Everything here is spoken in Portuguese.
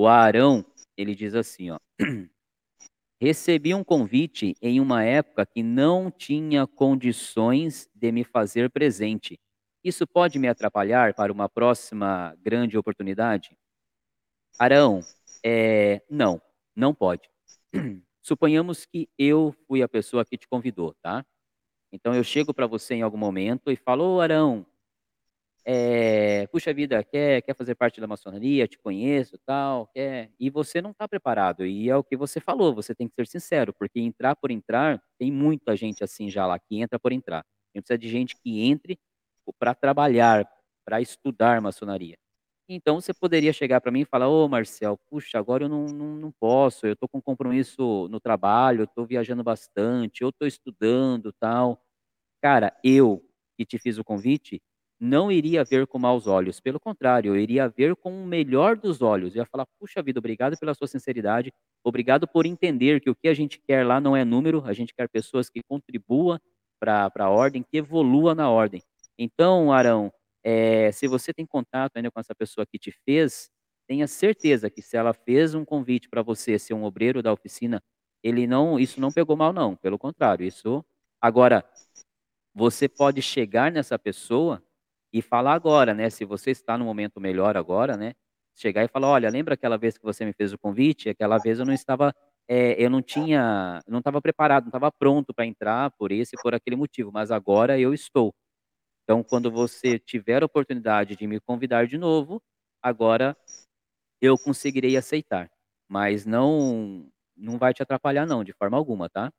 O Arão, ele diz assim, ó: "Recebi um convite em uma época que não tinha condições de me fazer presente. Isso pode me atrapalhar para uma próxima grande oportunidade?" Arão, eh, não, não pode. Suponhamos que eu fui a pessoa que te convidou, tá. Então eu chego pra você em algum momento e falo: "Ô Arão, eh, puxa vida, quer quer fazer parte da maçonaria? Te conheço, tal, quer" e você não tá preparado, e é o que você falou, você tem que ser sincero, porque entrar por entrar, tem muita gente assim já lá, que entra por entrar. A gente precisa de gente que entre pra trabalhar, pra estudar maçonaria. Então você poderia chegar pra mim e falar: "Ô Marcel, puxa, agora eu não não não posso, eu tô com compromisso no trabalho, eu tô viajando bastante, eu tô estudando, tal". Cara, eu, que te fiz o convite, não iria ver com maus olhos, pelo contrário, eu iria ver com o melhor dos olhos, eu ia falar: "Puxa vida, obrigado pela sua sinceridade, obrigado por entender que o que a gente quer lá não é número, a gente quer pessoas que contribua pra pra ordem, que evolua na ordem". Então Arão, eh, se você tem contato ainda com essa pessoa que te fez, tenha certeza que se ela fez um convite pra você ser um obreiro da oficina, ele não isso não pegou mal não, pelo contrário, isso agora, você pode chegar nessa pessoa e falar agora, né, se você está num momento melhor agora, né, chegar e falar: "Olha, lembra aquela vez que você me fez o convite? Aquela vez eu não estava, eh, eu não tinha não estava preparado, não estava pronto pra entrar por esse e por aquele motivo, mas agora eu estou. Então quando você tiver a oportunidade de me convidar de novo, agora eu conseguirei aceitar, mas não não vai te atrapalhar não, de forma alguma, tá".